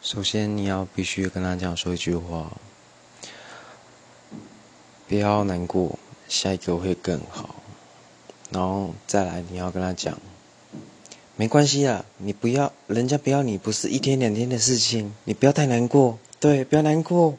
首先你要必须跟他讲说一句话。不要难过下一个会更好。然后再来你要跟他讲没关系啊你不要人家不要你不是一天两天的事情你不要太难过。对不要难过。